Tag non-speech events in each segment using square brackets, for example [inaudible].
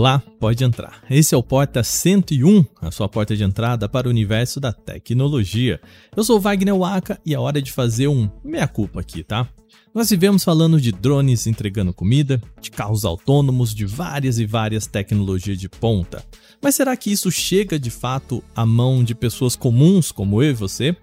Olá, pode entrar. Esse é o Porta 101, a sua porta de entrada para o universo da tecnologia. Eu sou Wagner Waka e é hora de fazer um meia-culpa aqui, tá? Nós vivemos falando de drones entregando comida, de carros autônomos, de várias e várias tecnologias de ponta. Mas será que isso chega de fato à mão de pessoas comuns como eu e você?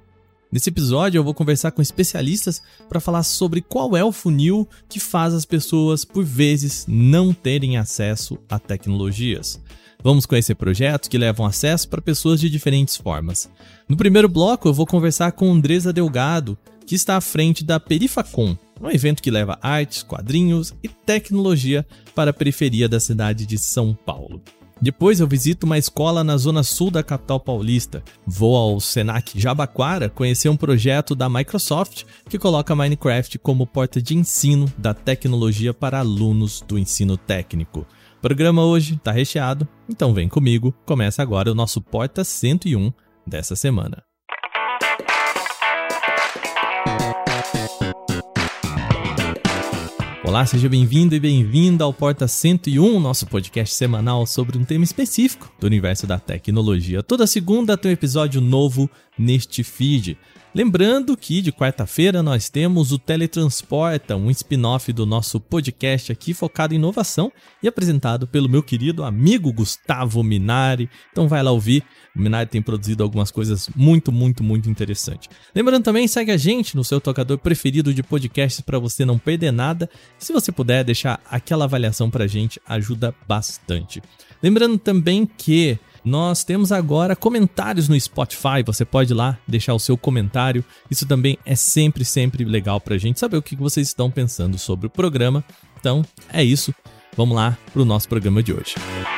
Nesse episódio eu vou conversar com especialistas para falar sobre qual é o funil que faz as pessoas por vezes não terem acesso a tecnologias. Vamos conhecer projetos que levam acesso para pessoas de diferentes formas. No primeiro bloco eu vou conversar com Andresa Delgado, que está à frente da Perifacom, um evento que leva artes, quadrinhos e tecnologia para a periferia da cidade de São Paulo. Depois eu visito uma escola na zona sul da capital paulista. Vou ao Senac Jabaquara conhecer um projeto da Microsoft que coloca Minecraft como porta de ensino da tecnologia para alunos do ensino técnico. O programa hoje está recheado, então vem comigo. Começa agora o nosso Porta 101 dessa semana. Olá, seja bem-vindo e bem-vinda ao Porta 101, nosso podcast semanal sobre um tema específico do universo da tecnologia. Toda segunda tem um episódio novo neste feed. Lembrando que de quarta-feira nós temos o Teletransporta, um spin-off do nosso podcast aqui focado em inovação e apresentado pelo meu querido amigo Gustavo Minari. Então vai lá ouvir. O Minari tem produzido algumas coisas muito, muito, muito interessantes. Lembrando também, segue a gente no seu tocador preferido de podcasts para você não perder nada. Se você puder deixar aquela avaliação para gente, ajuda bastante. Lembrando também que nós temos agora comentários no Spotify, você pode ir lá deixar o seu comentário. Isso também é sempre, sempre legal pra gente saber o que vocês estão pensando sobre o programa. Então, é isso. Vamos lá pro nosso programa de hoje. A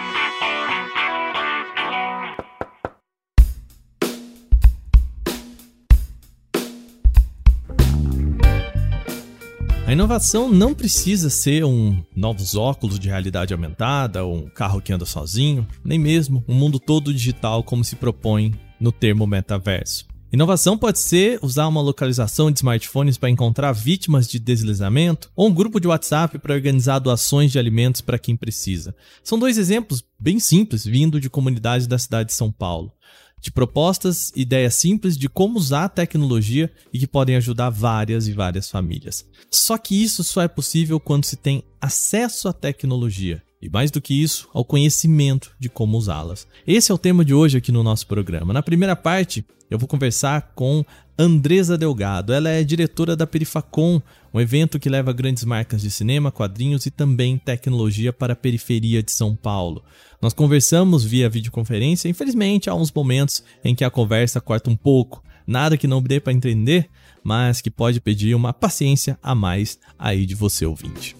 inovação não precisa ser um novos óculos de realidade aumentada ou um carro que anda sozinho, nem mesmo um mundo todo digital como se propõe no termo metaverso. Inovação pode ser usar uma localização de smartphones para encontrar vítimas de deslizamento ou um grupo de WhatsApp para organizar doações de alimentos para quem precisa. São dois exemplos bem simples vindo de comunidades da cidade de São Paulo de propostas, ideias simples de como usar a tecnologia e que podem ajudar várias e várias famílias. Só que isso só é possível quando se tem acesso à tecnologia e mais do que isso, ao conhecimento de como usá-las. Esse é o tema de hoje aqui no nosso programa. Na primeira parte, eu vou conversar com Andresa Delgado. Ela é diretora da Perifacom, um evento que leva grandes marcas de cinema, quadrinhos e também tecnologia para a periferia de São Paulo. Nós conversamos via videoconferência, infelizmente há uns momentos em que a conversa corta um pouco. Nada que não dê para entender, mas que pode pedir uma paciência a mais aí de você ouvinte.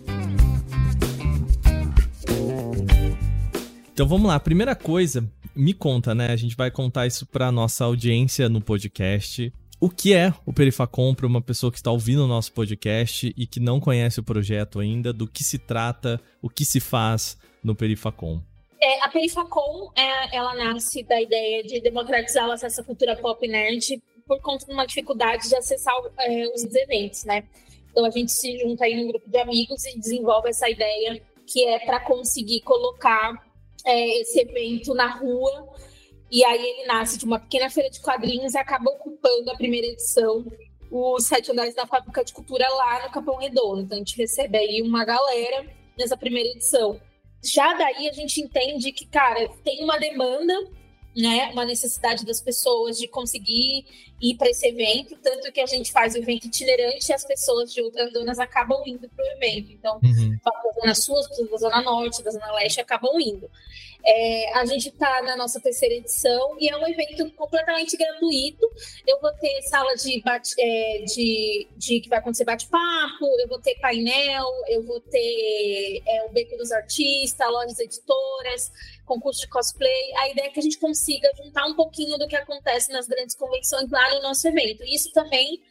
Então vamos lá, primeira coisa, me conta, né? A gente vai contar isso para nossa audiência no podcast. O que é o Perifacom para uma pessoa que está ouvindo o nosso podcast e que não conhece o projeto ainda, do que se trata, o que se faz no Perifacom? É, a Perifacom, é, ela nasce da ideia de democratizar o acesso à cultura pop nerd por conta de uma dificuldade de acessar é, os eventos, né? Então a gente se junta aí num grupo de amigos e desenvolve essa ideia que é para conseguir colocar é, esse evento na rua. E aí ele nasce de uma pequena feira de quadrinhos e acaba ocupando a primeira edição os sete andares da Fábrica de Cultura lá no Capão Redondo. Então a gente recebe aí uma galera nessa primeira edição já daí a gente entende que, cara, tem uma demanda, né, uma necessidade das pessoas de conseguir ir para esse evento, tanto que a gente faz o evento itinerante e as pessoas de outras zonas acabam indo para o evento. Então, uhum. da Zona Sul, as pessoas da Zona Norte, da Zona Leste acabam indo. É, a gente está na nossa terceira edição e é um evento completamente gratuito. Eu vou ter sala de, bate, é, de, de, que vai acontecer bate-papo, eu vou ter painel, eu vou ter é, o Beco dos Artistas, lojas editoras, concurso de cosplay. A ideia é que a gente consiga juntar um pouquinho do que acontece nas grandes convenções lá no nosso evento. Isso também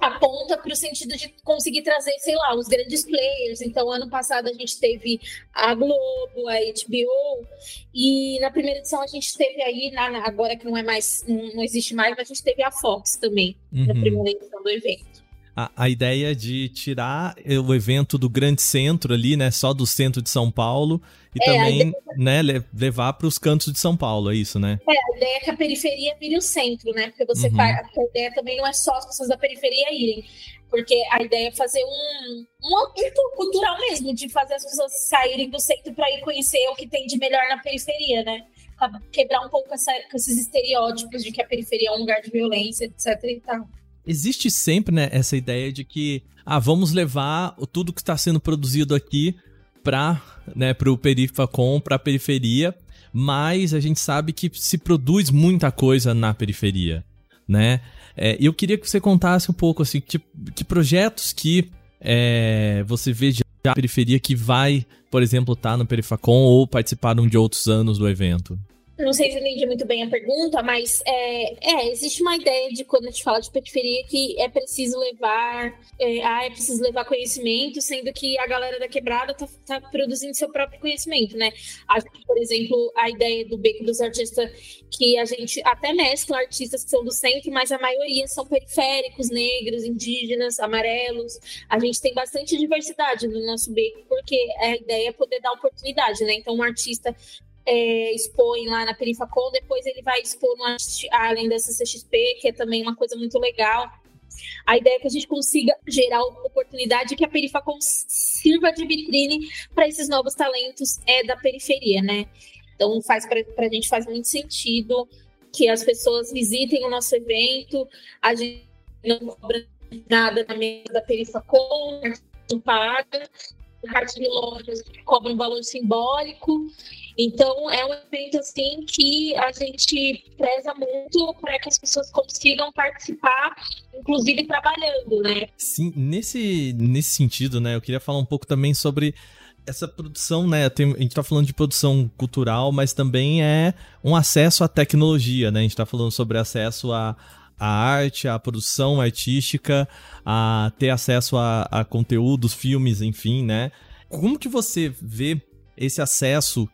aponta para o sentido de conseguir trazer, sei lá, os grandes players. Então, ano passado a gente teve a Globo, a HBO, e na primeira edição a gente teve aí, na, agora que não é mais, não, não existe mais, mas a gente teve a Fox também, uhum. na primeira edição do evento. A, a, ideia de tirar o evento do grande centro ali, né? Só do centro de São Paulo e é, também, ideia... né, levar para os cantos de São Paulo, é isso, né? É, a ideia é que a periferia vire o centro, né? Porque você uhum. faz, a ideia também não é só as pessoas da periferia irem. Porque a ideia é fazer um, um aumento cultural mesmo, de fazer as pessoas saírem do centro para ir conhecer o que tem de melhor na periferia, né? Quebrar um pouco essa, esses estereótipos de que a periferia é um lugar de violência, etc e tal existe sempre né, essa ideia de que ah, vamos levar tudo que está sendo produzido aqui para né, o Perifacom, para a periferia, mas a gente sabe que se produz muita coisa na periferia, né? É, eu queria que você contasse um pouco assim, que, que projetos que é, você vê já na periferia que vai, por exemplo, estar tá no Perifacom ou participaram de outros anos do evento. Não sei se entendi muito bem a pergunta, mas é, é, existe uma ideia de quando a gente fala de periferia que é preciso levar, é, ah, é preciso levar conhecimento, sendo que a galera da quebrada tá, tá produzindo seu próprio conhecimento, né? Acho que, por exemplo, a ideia do Beco dos Artistas, que a gente até mescla artistas que são do centro, mas a maioria são periféricos, negros, indígenas, amarelos. A gente tem bastante diversidade no nosso beco, porque a ideia é poder dar oportunidade, né? Então, um artista é, expõe lá na Perifacom, depois ele vai expor no além da CCXP, que é também uma coisa muito legal. A ideia é que a gente consiga gerar oportunidade que a Perifacom sirva de vitrine para esses novos talentos é, da periferia, né? Então faz para a gente faz muito sentido que as pessoas visitem o nosso evento, a gente não cobra nada na mesa da Perifacom, não paga, o cartão de lojas cobra um valor simbólico então, é um evento assim que a gente preza muito para que as pessoas consigam participar, inclusive trabalhando, né? Sim, nesse, nesse sentido, né, eu queria falar um pouco também sobre essa produção, né? Tem, a gente está falando de produção cultural, mas também é um acesso à tecnologia, né? A gente está falando sobre acesso a, a arte, a produção artística, a ter acesso a, a conteúdos, filmes, enfim, né? Como que você vê esse acesso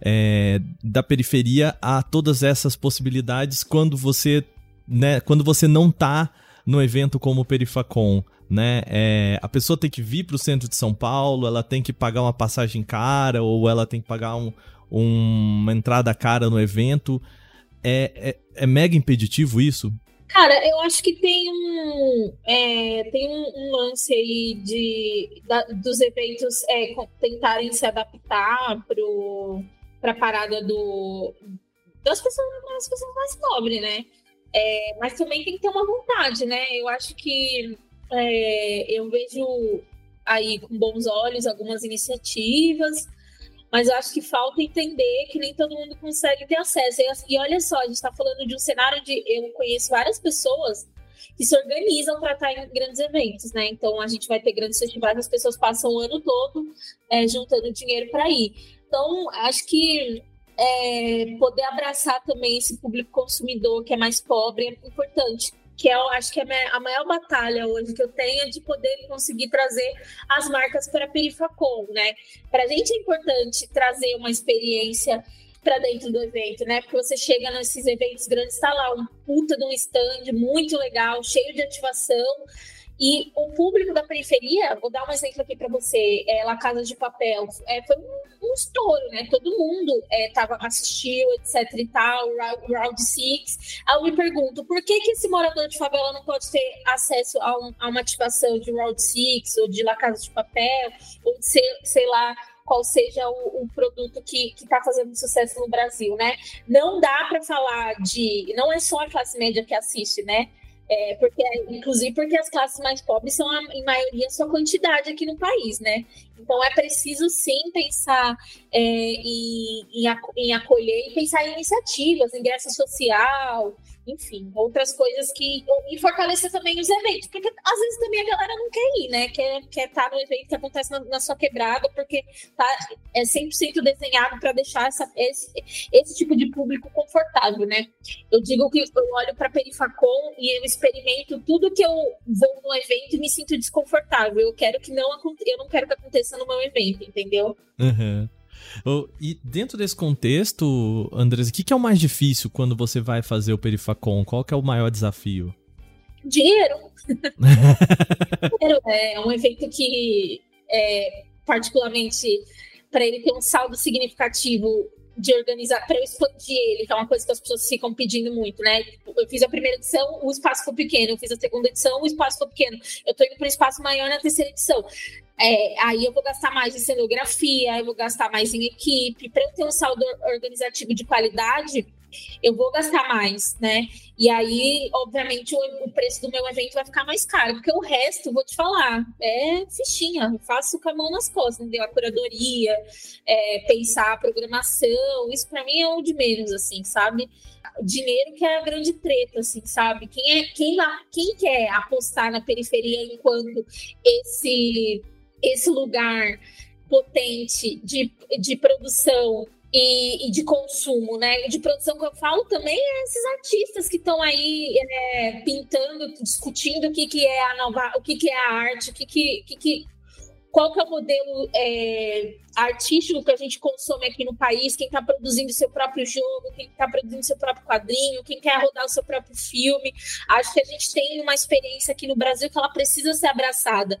é, da periferia a todas essas possibilidades quando você, né, quando você não tá no evento como o Perifacom, né? É, a pessoa tem que vir para o centro de São Paulo, ela tem que pagar uma passagem cara ou ela tem que pagar um, um, uma entrada cara no evento. É, é, é, mega impeditivo isso? Cara, eu acho que tem um, é, tem um, um, lance aí de, da, dos eventos é, tentarem se adaptar para a parada do, das, pessoas, das pessoas mais pobres, né? É, mas também tem que ter uma vontade, né? Eu acho que é, eu vejo aí com bons olhos algumas iniciativas, mas eu acho que falta entender que nem todo mundo consegue ter acesso. E, olha só, a gente está falando de um cenário de eu conheço várias pessoas que se organizam para estar em grandes eventos, né? Então a gente vai ter grandes festivais, as pessoas passam o ano todo é, juntando dinheiro para ir. Então, acho que é, poder abraçar também esse público consumidor que é mais pobre é importante. Que eu acho que é a maior batalha hoje que eu tenho é de poder conseguir trazer as marcas para a Perifacom, né? Para a gente é importante trazer uma experiência para dentro do evento, né? Porque você chega nesses eventos grandes, está lá um puta de um stand muito legal, cheio de ativação e o público da periferia, vou dar um exemplo aqui para você, é, La Casa de Papel, é, foi um, um estouro, né? Todo mundo é, tava, assistiu, etc e tal, Round Six. Aí eu me pergunto, por que que esse morador de favela não pode ter acesso a, um, a uma ativação de Round Six, ou de La Casa de Papel, ou de, sei, sei lá, qual seja o, o produto que está fazendo sucesso no Brasil, né? Não dá para falar de... Não é só a classe média que assiste, né? É, porque, inclusive porque as classes mais pobres são, a, em maioria, sua quantidade aqui no país, né? Então é preciso sim pensar é, em, em, em, acolher e pensar em iniciativas, ingresso social, enfim, outras coisas que. E fortalecer também os eventos, porque às vezes também a galera não quer ir, né? Quer estar quer tá no evento que acontece na, na, sua quebrada, porque tá, é 100% desenhado para deixar essa, esse, esse tipo de público confortável, né? Eu digo que eu olho para Perifacom e eu experimento tudo que eu vou no evento e me sinto desconfortável. Eu quero que não eu não quero que aconteça no meu evento, entendeu? Uhum. E dentro desse contexto, Andres, o que, que é o mais difícil quando você vai fazer o Perifacom? Qual que é o maior desafio? Dinheiro. [laughs] é um evento que, é, particularmente, para ele ter um saldo significativo de organizar, para eu expandir ele, que é uma coisa que as pessoas ficam pedindo muito, né? Eu fiz a primeira edição, o espaço foi pequeno, eu fiz a segunda edição, o espaço foi pequeno. Eu tô indo para um espaço maior na terceira edição. É, aí eu vou gastar mais em cenografia, eu vou gastar mais em equipe. Para eu ter um saldo organizativo de qualidade, eu vou gastar mais, né? E aí, obviamente, o, o, preço do meu evento vai ficar mais caro, porque o resto, vou te falar, é fichinha, eu faço com a mão nas costas, entendeu? A curadoria, é, pensar a programação, isso para mim é o de menos, assim, sabe? Dinheiro que é a grande treta, assim, sabe? Quem, é, quem, quem quer apostar na periferia enquanto esse esse lugar potente de, de produção e, e, de consumo, né? De produção que eu falo também é esses artistas que estão aí é, pintando, discutindo o que, que é a nova, o que, que é a arte, o que, que, que, que qual que é o modelo é, artístico que a gente consome aqui no país, quem está produzindo seu próprio jogo, quem está produzindo seu próprio quadrinho, quem quer rodar o seu próprio filme. Acho que a gente tem uma experiência aqui no Brasil que ela precisa ser abraçada.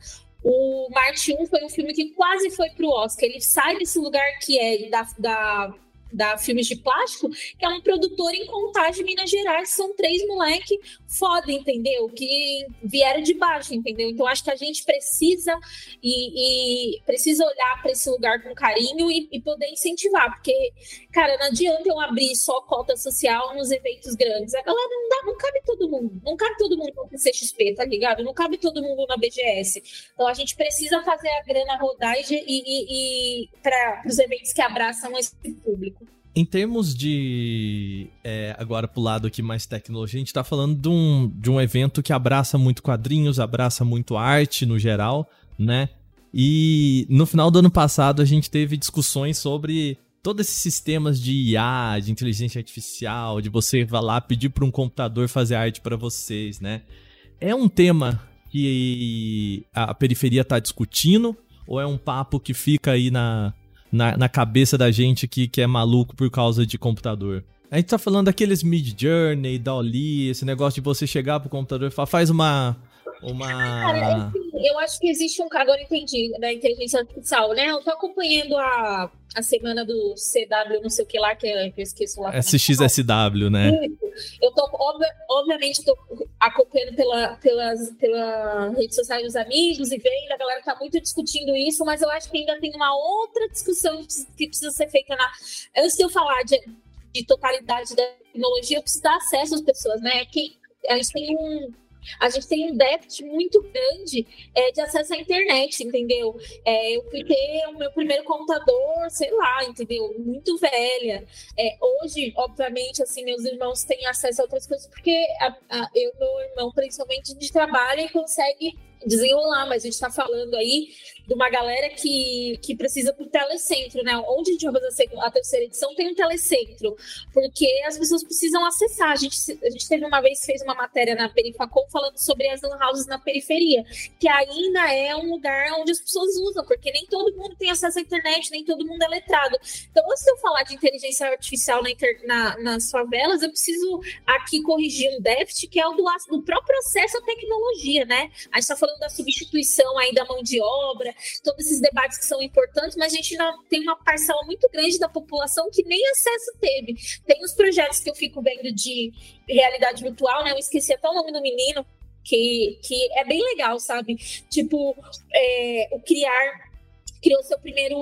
O Marte 1 foi um filme que quase foi para o Oscar. Ele sai desse lugar que é da, da da Filmes de Plástico, que é um produtor em Contagem, Minas Gerais. São três moleque foda, entendeu? Que vieram de baixo, entendeu? Então acho que a gente precisa e, e precisa olhar para esse lugar com carinho e, e, poder incentivar, porque, cara, não adianta eu abrir só cota social nos eventos grandes. A galera não dá, não cabe todo mundo, não cabe todo mundo no CXP, tá ligado? Não cabe todo mundo na BGS. Então a gente precisa fazer a grana rodar e, e, e para os eventos que abraçam esse público. Em termos de. É, agora pro lado aqui mais tecnologia, a gente tá falando de um, de um evento que abraça muito quadrinhos, abraça muito arte no geral, né? E no final do ano passado a gente teve discussões sobre todos esses sistemas de IA, de inteligência artificial, de você vai lá pedir para um computador fazer arte para vocês, né? É um tema que a periferia tá discutindo ou é um papo que fica aí na, na, na cabeça da gente que, que é maluco por causa de computador. A gente tá falando daqueles Mid Journey, Dolly, esse negócio de você chegar pro computador e falar, faz uma. Uma... Cara, eu acho que existe um. Agora entendi, da inteligência artificial, né? Eu tô acompanhando a, a semana do CW, não sei o que lá, que eu esqueço lá. SXSW, né? Eu tô, obviamente, tô acompanhando pela, pelas, pela rede social dos amigos e vendo, a galera tá muito discutindo isso, mas eu acho que ainda tem uma outra discussão que precisa ser feita na. Antes de eu falar de, de totalidade da tecnologia, eu preciso dar acesso às pessoas, né? Que a gente tem um a gente tem um déficit muito grande é, de acesso à internet, entendeu? É, eu fui ter o meu primeiro computador, sei lá, entendeu? Muito velha. É, hoje, obviamente, assim, meus irmãos têm acesso a outras coisas, porque a, a, eu meu irmão, principalmente, a gente trabalha e consegue desenrolar, mas a gente está falando aí de uma galera que, que precisa pro telecentro, né? Onde a gente vai fazer a terceira edição tem um telecentro, porque as pessoas precisam acessar. A gente, a gente teve uma vez, fez uma matéria na Perifacom falando sobre as lan houses na periferia, que ainda é um lugar onde as pessoas usam, porque nem todo mundo tem acesso à internet, nem todo mundo é letrado. Então, de eu falar de inteligência artificial na, na, nas favelas, eu preciso aqui corrigir um déficit, que é o do, do próprio acesso à tecnologia, né? A gente está falando da substituição aí da mão de obra, todos esses debates que são importantes, mas a gente não tem uma parcela muito grande da população que nem acesso teve. Tem os projetos que eu fico vendo de realidade virtual, né? Eu esqueci até o nome do menino, que, que é bem legal, sabe? Tipo, é, o criar criou seu primeiro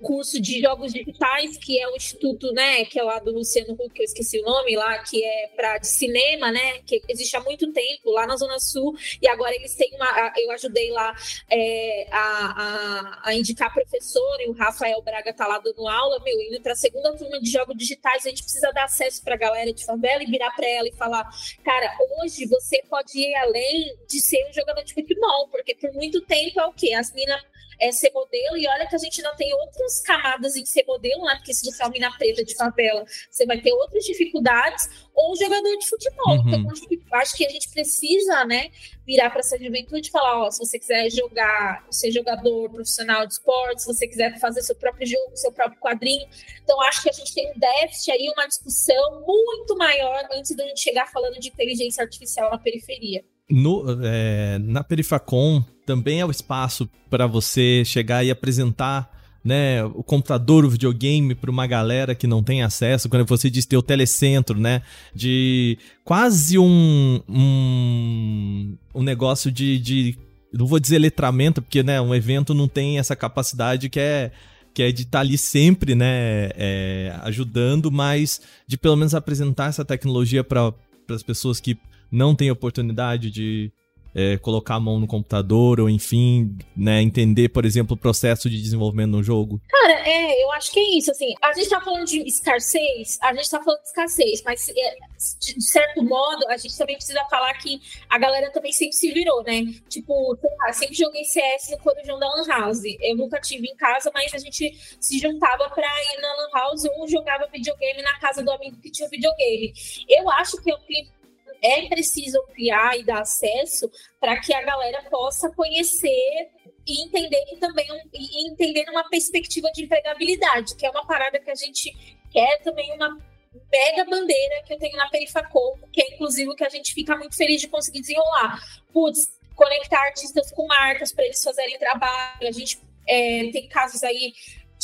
curso de jogos digitais, que é o Instituto, né, que é lá do Luciano Huck, eu esqueci o nome lá, que é para de cinema, né, que existe há muito tempo lá na Zona Sul, e agora eles têm uma, eu ajudei lá é, a, a, a, indicar professor, e o Rafael Braga tá lá dando aula, meu, indo para a segunda turma de jogos digitais, a gente precisa dar acesso para a galera de favela e virar para ela e falar, cara, hoje você pode ir além de ser um jogador de futebol, porque por muito tempo é o quê? As minas é ser modelo, e olha que a gente não tem outras camadas em ser modelo, né? Porque se você é uma mina preta de favela, você vai ter outras dificuldades, ou jogador de futebol. Uhum. Então, acho que a gente precisa, né, virar para essa juventude e falar: ó, se você quiser jogar, ser jogador profissional de esportes, se você quiser fazer seu próprio jogo, seu próprio quadrinho. Então, acho que a gente tem um déficit aí, uma discussão muito maior antes de a gente chegar falando de inteligência artificial na periferia. No, é, na Perifacom também é o espaço para você chegar e apresentar né, o computador, o videogame para uma galera que não tem acesso, quando você diz ter o telecentro, né, de quase um, um, um negócio de, de, não vou dizer letramento, porque, né, um evento não tem essa capacidade que é que é de estar tá ali sempre, né, é, ajudando, mas de pelo menos apresentar essa tecnologia para as pessoas que não têm oportunidade de, é, colocar a mão no computador, ou enfim, né, entender, por exemplo, o processo de desenvolvimento no jogo? Cara, é, eu acho que é isso, assim, a gente tá falando de escassez, a gente tá falando de escassez, mas é, de certo modo, a gente também precisa falar que a galera também sempre se virou, né? Tipo, sei lá, sempre joguei CS no Corujão da Lan House. Eu nunca tive em casa, mas a gente se juntava pra ir na Lan House ou jogava videogame na casa do amigo que tinha videogame. Eu acho que é que é preciso criar e dar acesso para que a galera possa conhecer e entender e também e entender uma perspectiva de empregabilidade, que é uma parada que a gente quer também uma mega bandeira que eu tenho na Perifacom, que é inclusive o que a gente fica muito feliz de conseguir desenrolar. Putz, conectar artistas com marcas para eles fazerem trabalho. A gente é, tem casos aí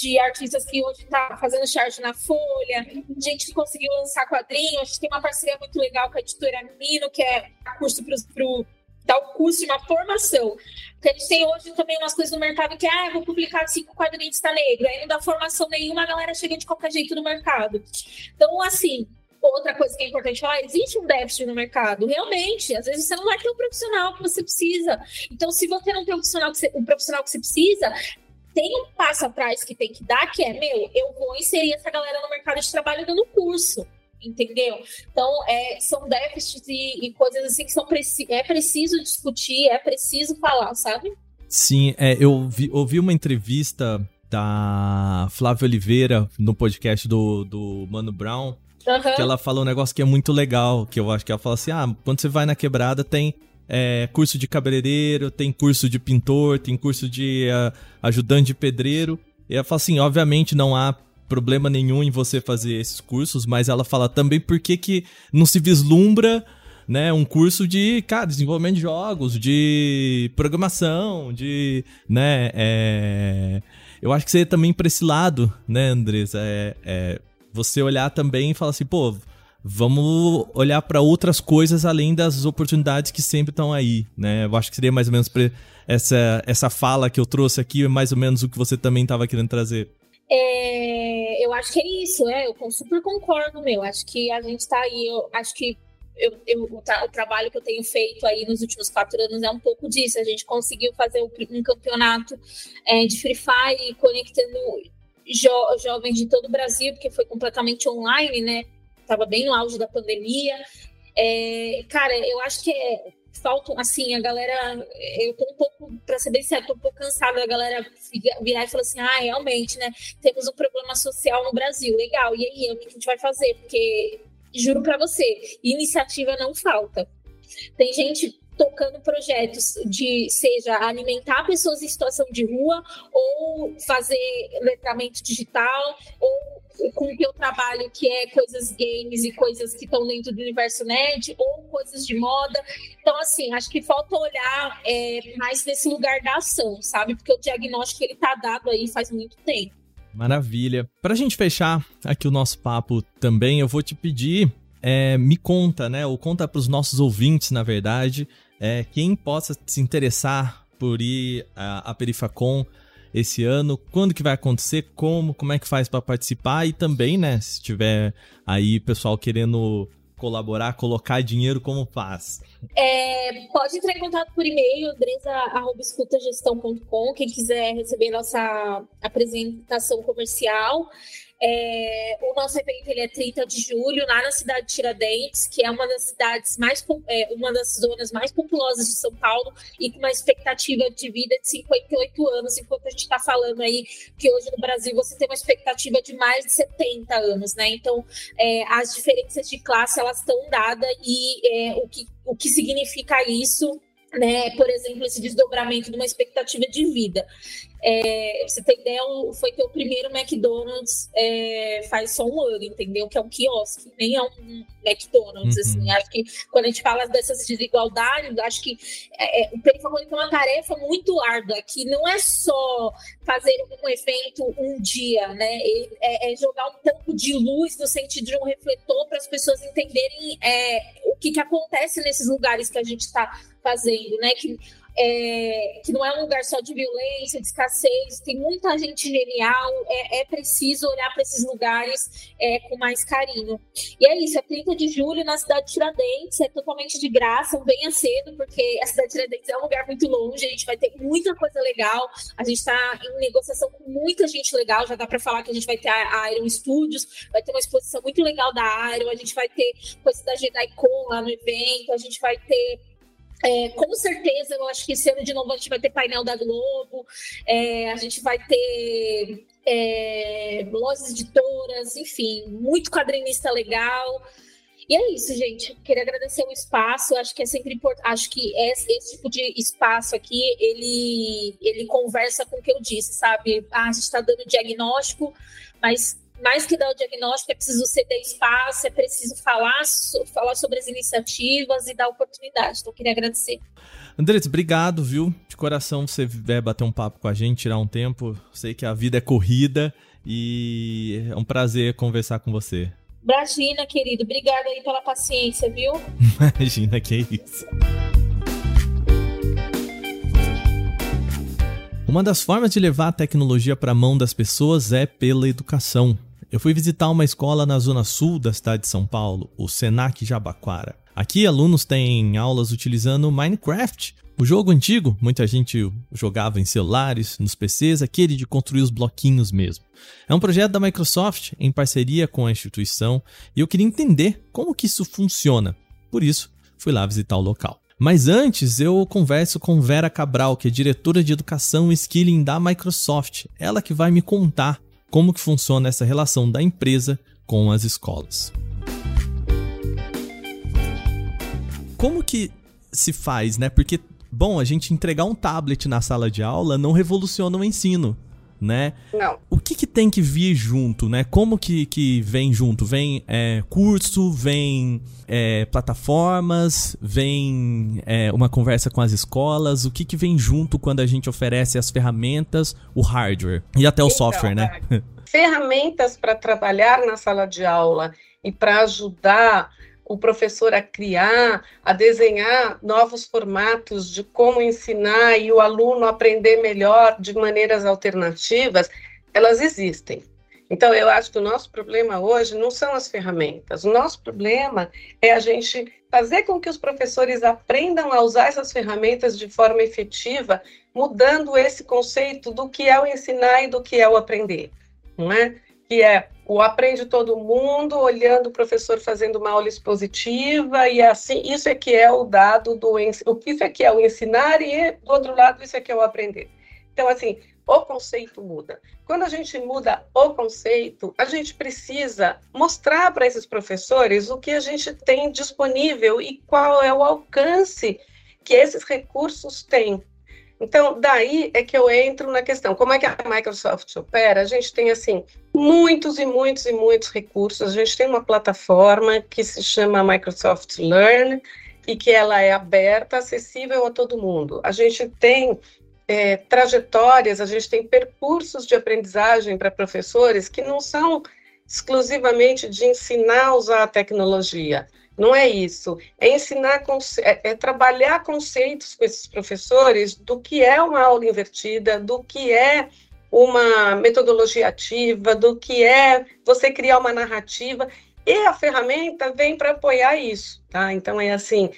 de artistas que hoje está fazendo charge na Folha, gente que conseguiu lançar quadrinhos. A gente tem uma parceria muito legal com a editora Mino, que é curso para o dar o curso de uma formação. Porque a gente tem hoje também umas coisas no mercado que, ah, vou publicar cinco quadrinistas negros, aí não dá formação nenhuma, a galera chega de qualquer jeito no mercado. Então, assim, outra coisa que é importante falar, existe um déficit no mercado, realmente. Às vezes você não vai ter o profissional que você precisa. Então, se você não tem o profissional que você, o profissional que você precisa, tem um passo atrás que tem que dar, que é, meu, eu vou inserir essa galera no mercado de trabalho dando curso entendeu? Então, é, são déficits e, e, coisas assim que são preci é preciso discutir, é preciso falar, sabe? Sim, é, eu vi, ouvi uma entrevista da Flávia Oliveira no podcast do, do Mano Brown, uhum. que ela falou um negócio que é muito legal, que eu acho que ela fala assim, ah, quando você vai na quebrada tem é, curso de cabeleireiro, tem curso de pintor, tem curso de uh, ajudante de pedreiro. E ela fala assim: obviamente não há problema nenhum em você fazer esses cursos, mas ela fala também por que, que não se vislumbra né, um curso de, cara, desenvolvimento de jogos, de programação, de, né, é... eu acho que você também para esse lado, né, Andressa, é, é, você olhar também e falar assim, pô, vamos olhar para outras coisas além das oportunidades que sempre estão aí, né? Eu acho que seria mais ou menos essa, essa fala que eu trouxe aqui, é mais ou menos o que você também estava querendo trazer. É, eu acho que é isso, é, eu super concordo, meu. Acho que a gente está aí, eu acho que eu, eu, o, tra o, trabalho que eu tenho feito aí nos últimos quatro anos é um pouco disso. A gente conseguiu fazer um campeonato é, de Free Fire conectando jo jovens de todo o Brasil, porque foi completamente online, né? Estava bem no auge da pandemia. É, cara, eu acho que é, assim, a galera. Eu tô um pouco, para ser bem sério, tô um pouco cansada da galera virar e falar assim: ah, realmente, né? Temos um problema social no Brasil, legal. E aí, o que a gente vai fazer? Porque, juro para você, iniciativa não falta. Tem gente tocando projetos de seja alimentar pessoas em situação de rua ou fazer letramento digital ou com o teu trabalho que é coisas games e coisas que estão dentro do universo nerd ou coisas de moda. Então, assim, acho que falta olhar é, mais nesse lugar da ação, sabe? Porque o diagnóstico ele tá dado aí faz muito tempo. Maravilha. Para a gente fechar aqui o nosso papo também, eu vou te pedir, é, me conta, né? Ou conta para os nossos ouvintes, na verdade, é, quem possa se interessar por ir a, a Perifacom esse ano, quando que vai acontecer, como, como é que faz para participar e também, né, se tiver aí pessoal querendo colaborar, colocar dinheiro, como faz? É, pode entrar em contato por e-mail, dresa.escutagestão.com, quem quiser receber nossa apresentação comercial. É, o nosso evento ele é 30 de julho, lá na cidade de Tiradentes, que é uma das cidades mais, é, uma das zonas mais populosas de São Paulo e com uma expectativa de vida de 58 anos, enquanto a gente está falando aí que hoje no Brasil você tem uma expectativa de mais de 70 anos, né? Então, é, as diferenças de classe elas estão dadas e é, o, que, o que significa isso né, por exemplo, esse desdobramento de uma expectativa de vida. É, você tem ideia, foi ter o primeiro McDonald's é, faz só um ano, entendeu? Que é um quiosque, nem é um McDonald's, uhum. assim. Acho que quando a gente fala dessas desigualdades, acho que é, é, o Perifavorito tem uma tarefa muito árdua, que não é só fazer um evento um dia, né? É, é jogar um tanto de luz no sentido de um refletor para as pessoas entenderem é, o que, que acontece nesses lugares que a gente está fazendo, né? Que é, que não é um lugar só de violência, de escassez, tem muita gente genial, é, é preciso olhar para esses lugares é, com mais carinho. E é isso, é 30 de julho na cidade de Tiradentes, é totalmente de graça, venha cedo, porque a cidade de Tiradentes é um lugar muito longe, a gente vai ter muita coisa legal, a gente está em negociação com muita gente legal, já dá para falar que a gente vai ter a Iron Studios, vai ter uma exposição muito legal da Iron, a gente vai ter coisa da JediCon lá no evento, a gente vai ter é, com certeza, eu acho que esse ano de novo a gente vai ter painel da Globo, é, a gente vai ter é, lojas editoras, enfim, muito quadrinista legal. E é isso, gente. Queria agradecer o espaço. Acho que é sempre importante. Acho que esse, esse, tipo de espaço aqui, ele, ele conversa com o que eu disse, sabe? Ah, a gente está dando diagnóstico, mas mais que dar o diagnóstico, é preciso ceder espaço, é preciso falar, falar sobre as iniciativas e dar oportunidade. Então, eu queria agradecer. Andressa, obrigado, viu? De coração, você vier bater um papo com a gente, tirar um tempo. Sei que a vida é corrida e é um prazer conversar com você. Imagina, querido. Obrigada aí pela paciência, viu? [laughs] Imagina, que isso. Uma das formas de levar a tecnologia para a mão das pessoas é pela educação. Eu fui visitar uma escola na zona sul da cidade de São Paulo, o Senac Jabaquara. Aqui, alunos têm aulas utilizando Minecraft, o jogo antigo, muita gente jogava em celulares, nos PCs, aquele de construir os bloquinhos mesmo. É um projeto da Microsoft em parceria com a instituição e eu queria entender como que isso funciona. Por isso, fui lá visitar o local. Mas antes, eu converso com Vera Cabral, que é diretora de educação e skilling da Microsoft. Ela que vai me contar como que funciona essa relação da empresa com as escolas. Como que se faz, né? Porque, bom, a gente entregar um tablet na sala de aula não revoluciona o ensino, né? Não. O que, que tem que vir junto, né? Como que, que vem junto? Vem é, curso, vem é, plataformas, vem é, uma conversa com as escolas? O que, que vem junto quando a gente oferece as ferramentas, o hardware e até o então, software, né? ferramentas para trabalhar na sala de aula e para ajudar o professor a criar, a desenhar novos formatos de como ensinar e o aluno aprender melhor de maneiras alternativas, elas existem. Então, eu acho que o nosso problema hoje não são as ferramentas. O nosso problema é a gente fazer com que os professores aprendam a usar essas ferramentas de forma efetiva, mudando esse conceito do que é o ensinar e do que é o aprender, não é? Que é o aprende todo mundo, olhando o professor fazendo uma aula expositiva, e assim, isso é que é o dado do o isso é que é o ensinar, e do outro lado, isso é que é o aprender. Então, assim, o conceito muda. Quando a gente muda o conceito, a gente precisa mostrar para esses professores o que a gente tem disponível e qual é o alcance que esses recursos têm. Então, daí é que eu entro na questão, como é que a Microsoft opera? A gente tem, assim, muitos e muitos e muitos recursos, a gente tem uma plataforma que se chama Microsoft Learn, e que ela é aberta, acessível a todo mundo. A gente tem é, trajetórias, a gente tem percursos de aprendizagem para professores que não são exclusivamente de ensinar a usar a tecnologia. Não é isso. É ensinar, é, é trabalhar conceitos com esses professores do que é uma aula invertida, do que é uma metodologia ativa, do que é você criar uma narrativa. E a ferramenta vem para apoiar isso, tá? Então é assim,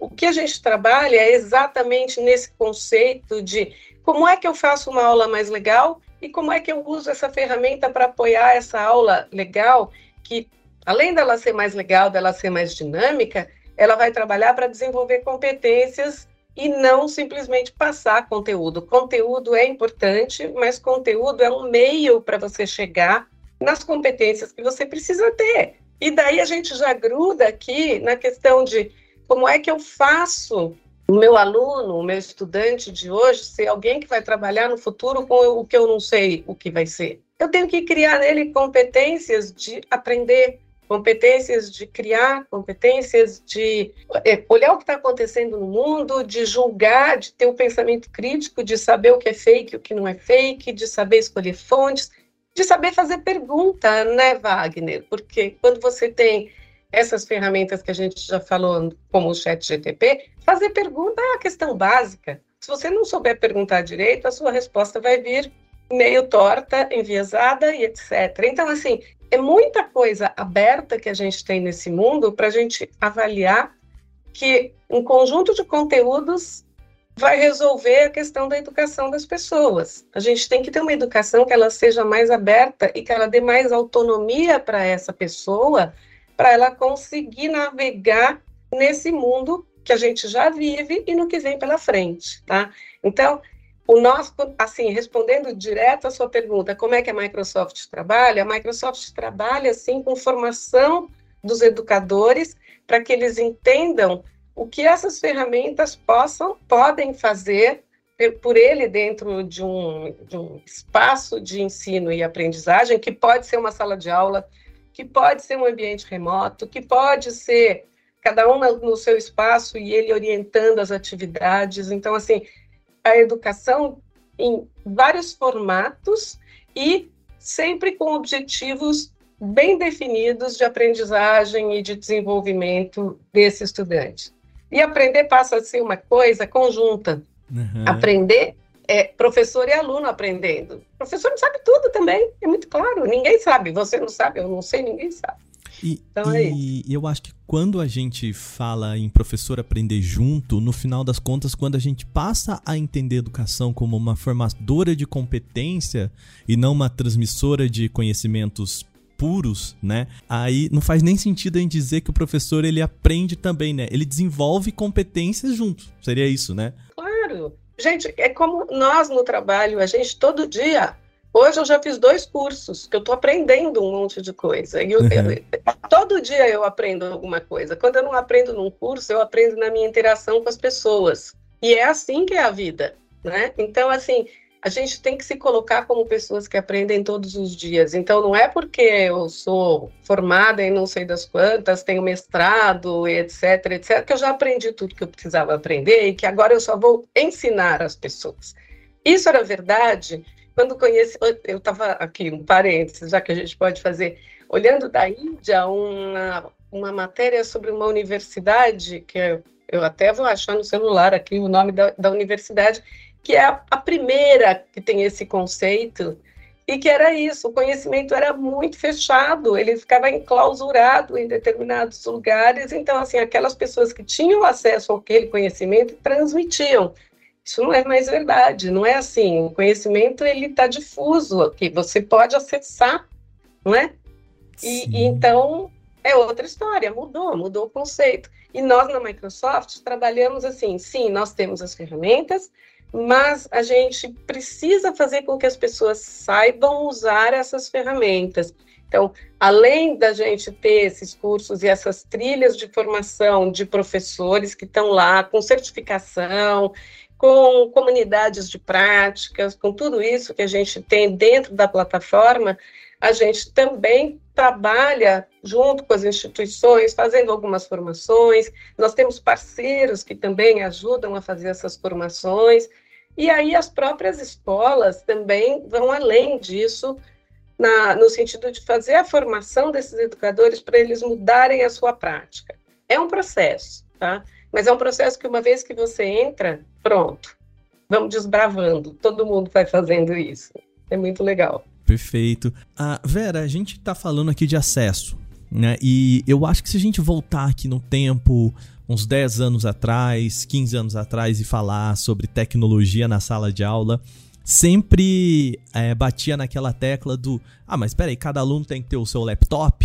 o que a gente trabalha é exatamente nesse conceito de como é que eu faço uma aula mais legal e como é que eu uso essa ferramenta para apoiar essa aula legal que além dela ser mais legal, dela ser mais dinâmica, ela vai trabalhar para desenvolver competências e não simplesmente passar conteúdo. Conteúdo é importante, mas conteúdo é um meio para você chegar nas competências que você precisa ter. E daí a gente já gruda aqui na questão de como é que eu faço o meu aluno, o meu estudante de hoje ser alguém que vai trabalhar no futuro com o que eu não sei o que vai ser. Eu tenho que criar nele competências de aprender, competências de criar, competências de é, olhar o que está acontecendo no mundo, de julgar, de ter o um pensamento crítico, de saber o que é fake, o que não é fake, de saber escolher fontes, de saber fazer pergunta, né, Wagner? Porque quando você tem essas ferramentas que a gente já falou, como o chat GTP, fazer pergunta é a questão básica. Se você não souber perguntar direito, a sua resposta vai vir meio torta, enviesada e etc. Então, assim, é muita coisa aberta que a gente tem nesse mundo para a gente avaliar que um conjunto de conteúdos vai resolver a questão da educação das pessoas. A gente tem que ter uma educação que ela seja mais aberta e que ela dê mais autonomia para essa pessoa para ela conseguir navegar nesse mundo que a gente já vive e no que vem pela frente, tá? Então, o nosso, assim, respondendo direto à sua pergunta, como é que a Microsoft trabalha? A Microsoft trabalha, assim, com formação dos educadores para que eles entendam o que essas ferramentas possam, podem fazer por ele dentro de um, de um espaço de ensino e aprendizagem, que pode ser uma sala de aula, que pode ser um ambiente remoto, que pode ser cada um no seu espaço e ele orientando as atividades. Então, assim, a educação em vários formatos e sempre com objetivos bem definidos de aprendizagem e de desenvolvimento desse estudante. E aprender passa a ser uma coisa conjunta. Uhum. Aprender é professor e aluno aprendendo. O professor não sabe tudo também, é muito claro. Ninguém sabe, você não sabe, eu não sei, ninguém sabe. E, então é e eu acho que quando a gente fala em professor aprender junto, no final das contas, quando a gente passa a entender educação como uma formadora de competência e não uma transmissora de conhecimentos puros, né? Aí não faz nem sentido em dizer que o professor ele aprende também, né? Ele desenvolve competências junto. Seria isso, né? Claro. Gente, é como nós no trabalho, a gente todo dia. Hoje eu já fiz dois cursos, que eu estou aprendendo um monte de coisa. E eu, uhum. eu, todo dia eu aprendo alguma coisa. Quando eu não aprendo num curso, eu aprendo na minha interação com as pessoas. E é assim que é a vida, né? Então, assim, a gente tem que se colocar como pessoas que aprendem todos os dias. Então, não é porque eu sou formada em não sei das quantas, tenho mestrado, etc, etc, que eu já aprendi tudo que eu precisava aprender e que agora eu só vou ensinar as pessoas. Isso era verdade quando conheci. Eu estava aqui, um parênteses, já que a gente pode fazer. Olhando da Índia, uma, uma matéria sobre uma universidade, que eu, eu até vou achar no celular aqui o nome da, da universidade que é a, a primeira que tem esse conceito, e que era isso, o conhecimento era muito fechado, ele ficava enclausurado em determinados lugares, então, assim, aquelas pessoas que tinham acesso àquele conhecimento transmitiam. Isso não é mais verdade, não é assim, o conhecimento, ele está difuso, que você pode acessar, não é? E, e, então, é outra história, mudou, mudou o conceito. E nós, na Microsoft, trabalhamos assim, sim, nós temos as ferramentas, mas a gente precisa fazer com que as pessoas saibam usar essas ferramentas. Então, além da gente ter esses cursos e essas trilhas de formação de professores que estão lá com certificação, com comunidades de práticas, com tudo isso que a gente tem dentro da plataforma, a gente também trabalha junto com as instituições, fazendo algumas formações. Nós temos parceiros que também ajudam a fazer essas formações. E aí as próprias escolas também vão além disso, na, no sentido de fazer a formação desses educadores para eles mudarem a sua prática. É um processo, tá? Mas é um processo que uma vez que você entra, pronto, vamos desbravando. Todo mundo vai fazendo isso. É muito legal. Perfeito. Ah, Vera, a gente está falando aqui de acesso, né? E eu acho que se a gente voltar aqui no tempo, uns 10 anos atrás, 15 anos atrás, e falar sobre tecnologia na sala de aula, sempre é, batia naquela tecla do: ah, mas peraí, cada aluno tem que ter o seu laptop,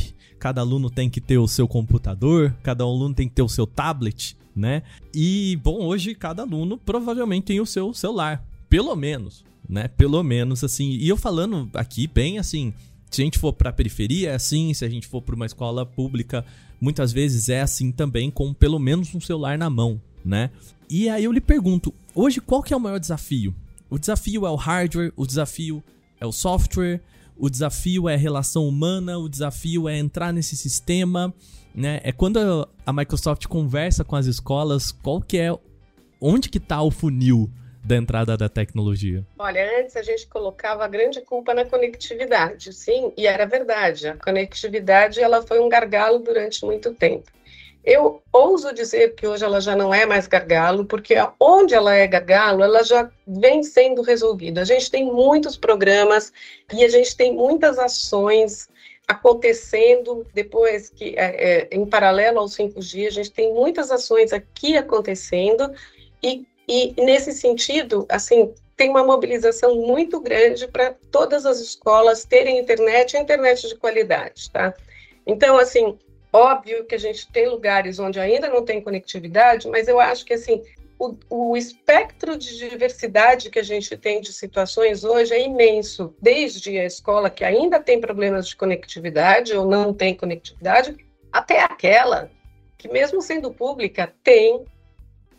cada aluno tem que ter o seu computador, cada aluno tem que ter o seu tablet, né? E, bom, hoje cada aluno provavelmente tem o seu celular, pelo menos né? Pelo menos assim. E eu falando aqui bem assim, se a gente for para a periferia é assim, se a gente for para uma escola pública, muitas vezes é assim também, com pelo menos um celular na mão, né? E aí eu lhe pergunto, hoje qual que é o maior desafio? O desafio é o hardware, o desafio é o software, o desafio é relação humana, o desafio é entrar nesse sistema, né? É quando a Microsoft conversa com as escolas, qual que é onde que tá o funil da entrada da tecnologia? Olha, antes a gente colocava a grande culpa na conectividade, sim, e era verdade. A conectividade ela foi um gargalo durante muito tempo. Eu ouso dizer que hoje ela já não é mais gargalo, porque onde ela é gargalo, ela já vem sendo resolvida. A gente tem muitos programas e a gente tem muitas ações acontecendo depois que, é, é, em paralelo ao 5G, a gente tem muitas ações aqui acontecendo e, e nesse sentido, assim, tem uma mobilização muito grande para todas as escolas terem internet e internet de qualidade, tá? Então, assim, Óbvio que a gente tem lugares onde ainda não tem conectividade, mas eu acho que assim o, o, espectro de diversidade que a gente tem de situações hoje é imenso, desde a escola que ainda tem problemas de conectividade ou não tem conectividade, até aquela que, mesmo sendo pública, tem,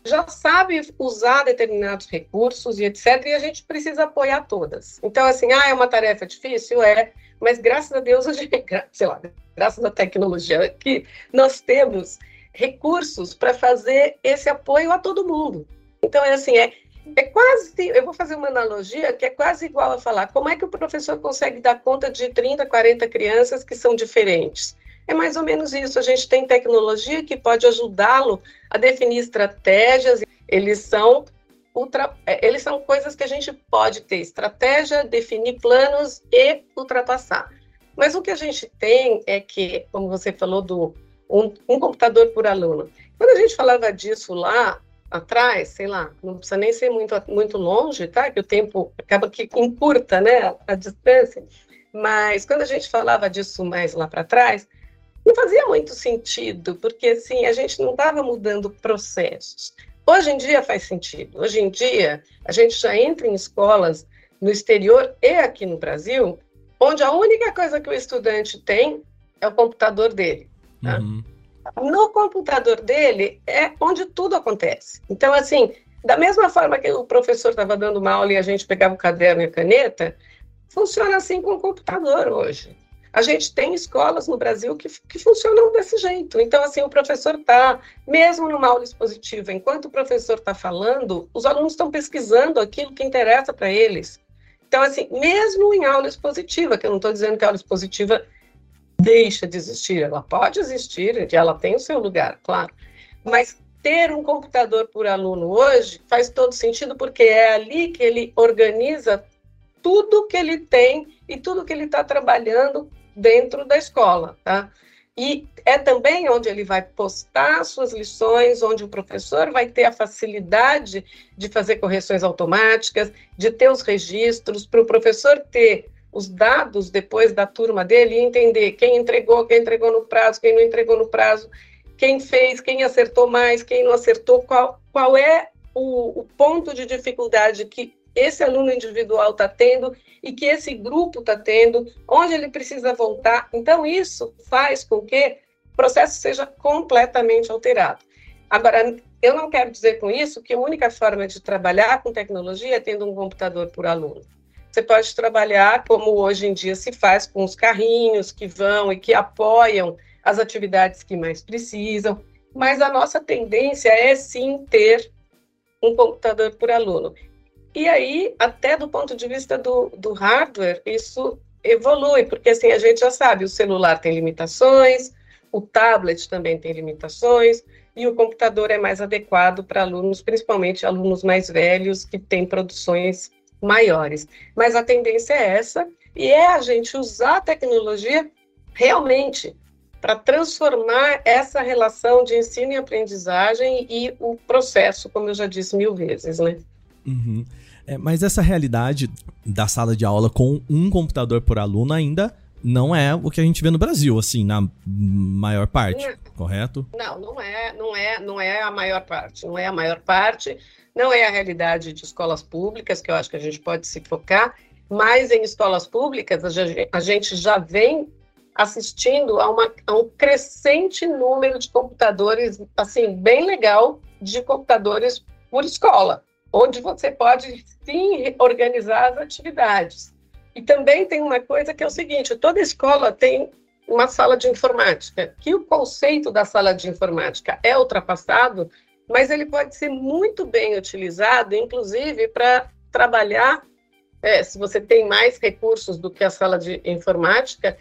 já sabe usar determinados recursos e etc., e a gente precisa apoiar todas. Então, assim, ah, é uma tarefa difícil? É, mas graças a Deus, [laughs] gente, sei lá, graças à tecnologia, que nós temos recursos para fazer esse apoio a todo mundo. Então, é assim, é, é quase, eu vou fazer uma analogia que é quase igual a falar, como é que o professor consegue dar conta de 30, 40 crianças que são diferentes? É mais ou menos isso, a gente tem tecnologia que pode ajudá-lo a definir estratégias, eles são ultra, é, eles são coisas que a gente pode ter estratégia, definir planos e ultrapassar. Mas o que a gente tem é que, como você falou, do um, um computador por aluno. Quando a gente falava disso lá atrás, sei lá, não precisa nem ser muito, muito longe, tá? Que o tempo acaba que encurta, né, a distância. Mas quando a gente falava disso mais lá para trás, não fazia muito sentido, porque assim, a gente não estava mudando processos. Hoje em dia faz sentido. Hoje em dia, a gente já entra em escolas no exterior e aqui no Brasil, onde a única coisa que o estudante tem é o computador dele. Tá? Uhum. No computador dele é onde tudo acontece. Então, assim, da mesma forma que o professor estava dando uma aula e a gente pegava o caderno e a caneta, funciona assim com o computador hoje. A gente tem escolas no Brasil que, que funcionam desse jeito. Então, assim, o professor está, mesmo numa aula expositiva, enquanto o professor está falando, os alunos estão pesquisando aquilo que interessa para eles. Então, assim, mesmo em aula expositiva, que eu não estou dizendo que a aula expositiva deixa de existir, ela pode existir, ela tem o seu lugar, claro. Mas ter um computador por aluno hoje faz todo sentido, porque é ali que ele organiza tudo que ele tem e tudo que ele está trabalhando dentro da escola, tá? E é também onde ele vai postar suas lições, onde o professor vai ter a facilidade de fazer correções automáticas, de ter os registros, para o professor ter os dados depois da turma dele e entender quem entregou, quem entregou no prazo, quem não entregou no prazo, quem fez, quem acertou mais, quem não acertou, qual, qual é o, o ponto de dificuldade que esse aluno individual está tendo e que esse grupo está tendo, onde ele precisa voltar. Então, isso faz com que o processo seja completamente alterado. Agora, eu não quero dizer com isso que a única forma de trabalhar com tecnologia é tendo um computador por aluno. Você pode trabalhar como hoje em dia se faz com os carrinhos que vão e que apoiam as atividades que mais precisam, mas a nossa tendência é sim ter um computador por aluno. E aí, até do ponto de vista do, do hardware, isso evolui, porque assim, a gente já sabe, o celular tem limitações, o tablet também tem limitações, e o computador é mais adequado para alunos, principalmente alunos mais velhos, que têm produções maiores. Mas a tendência é essa, e é a gente usar a tecnologia realmente para transformar essa relação de ensino e aprendizagem e o processo, como eu já disse mil vezes, né? Uhum. É, mas essa realidade da sala de aula com um computador por aluno ainda não é o que a gente vê no Brasil, assim, na maior parte, não, correto? Não, não é, não é, não é a maior parte, não é a maior parte, não é a realidade de escolas públicas, que eu acho que a gente pode se focar, mas em escolas públicas a gente já vem assistindo a, uma, a um crescente número de computadores, assim, bem legal, de computadores por escola, onde você pode sim organizar as atividades. E também tem uma coisa que é o seguinte: toda escola tem uma sala de informática, que o conceito da sala de informática é ultrapassado, mas ele pode ser muito bem utilizado, inclusive para trabalhar, é, se você tem mais recursos do que a sala de informática,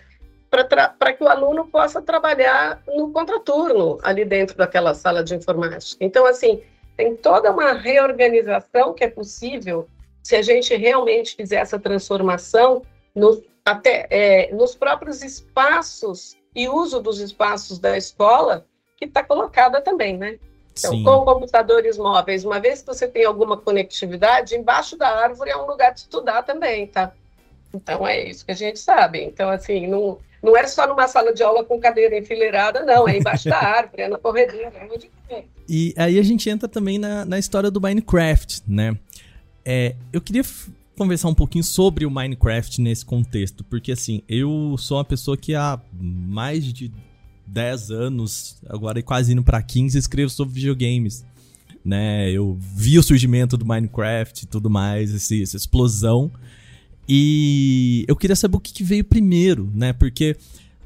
para que o aluno possa trabalhar no contraturno ali dentro daquela sala de informática. Então, assim, tem toda uma reorganização que é possível se a gente realmente fizer essa transformação no, até é, nos próprios espaços e uso dos espaços da escola, que está colocada também, né? Então, Sim. com computadores móveis, uma vez que você tem alguma conectividade, embaixo da árvore é um lugar de estudar também, tá? Então é isso que a gente sabe. Então, assim, não, não é só numa sala de aula com cadeira enfileirada, não. É embaixo da árvore, é na corredora, é onde E aí a gente entra também na, na história do Minecraft, né? É, eu queria conversar um pouquinho sobre o Minecraft nesse contexto, porque assim, eu sou uma pessoa que há mais de 10 anos, agora quase indo para 15, escrevo sobre videogames. Né, eu vi o surgimento do Minecraft e tudo mais, esse, essa explosão. E eu queria saber o que, que veio primeiro, né? Porque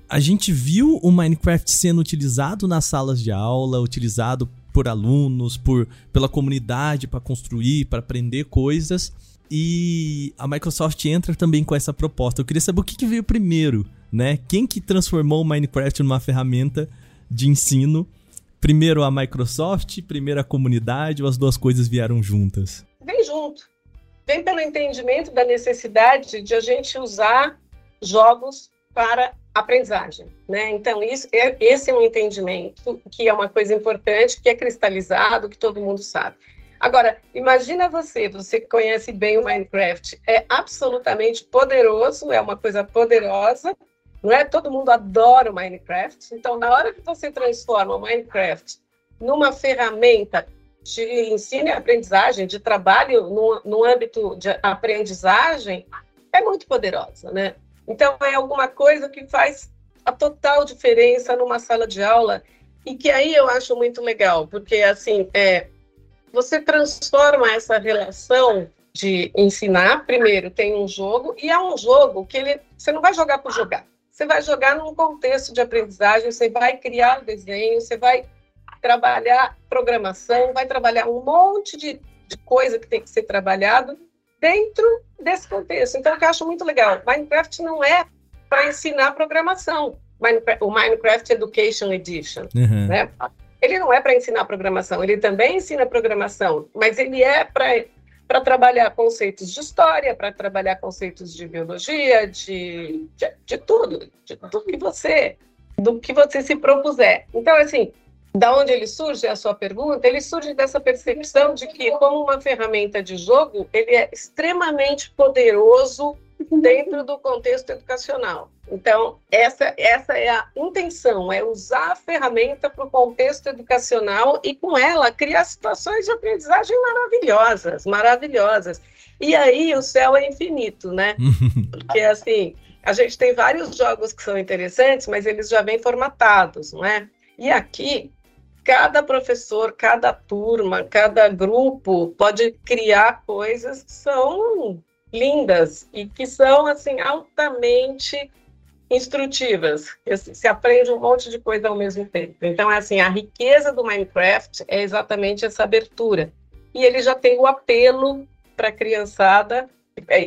a gente viu o Minecraft sendo utilizado nas salas de aula, utilizado por alunos, por pela comunidade para construir, para aprender coisas. E a Microsoft entra também com essa proposta. Eu queria saber o que, que veio primeiro, né? Quem que transformou o Minecraft numa ferramenta de ensino? Primeiro a Microsoft, primeiro a comunidade ou as duas coisas vieram juntas? Vem junto vem pelo entendimento da necessidade de a gente usar jogos para aprendizagem, né? Então isso, é, esse é um entendimento que é uma coisa importante, que é cristalizado, que todo mundo sabe. Agora, imagina você, você conhece bem o Minecraft, é absolutamente poderoso, é uma coisa poderosa, não é? Todo mundo adora o Minecraft. Então, na hora que você transforma o Minecraft numa ferramenta de ensino e aprendizagem, de trabalho no, no âmbito de aprendizagem, é muito poderosa, né? Então, é alguma coisa que faz a total diferença numa sala de aula e que aí eu acho muito legal, porque, assim, é, você transforma essa relação de ensinar, primeiro tem um jogo, e é um jogo que ele, você não vai jogar por jogar, você vai jogar num contexto de aprendizagem, você vai criar desenho, você vai trabalhar programação, vai trabalhar um monte de, de coisa que tem que ser trabalhado dentro desse contexto. Então, eu acho muito legal. Minecraft não é para ensinar programação. Minecraft, o Minecraft Education Edition, uhum. né? Ele não é para ensinar programação, ele também ensina programação, mas ele é para trabalhar conceitos de história, para trabalhar conceitos de biologia, de, de, de tudo, de, do que você do que você se propuser. Então, assim, da onde ele surge, é a sua pergunta, ele surge dessa percepção de que, como uma ferramenta de jogo, ele é extremamente poderoso dentro do contexto educacional. Então, essa, essa é a intenção, é usar a ferramenta para o contexto educacional e, com ela, criar situações de aprendizagem maravilhosas, maravilhosas. E aí o céu é infinito, né? [laughs] Porque, assim, a gente tem vários jogos que são interessantes, mas eles já vêm formatados, não é? E aqui cada professor, cada turma, cada grupo pode criar coisas que são lindas e que são assim altamente instrutivas. Se aprende um monte de coisa ao mesmo tempo. Então, é assim, a riqueza do Minecraft é exatamente essa abertura. E ele já tem o apelo para a criançada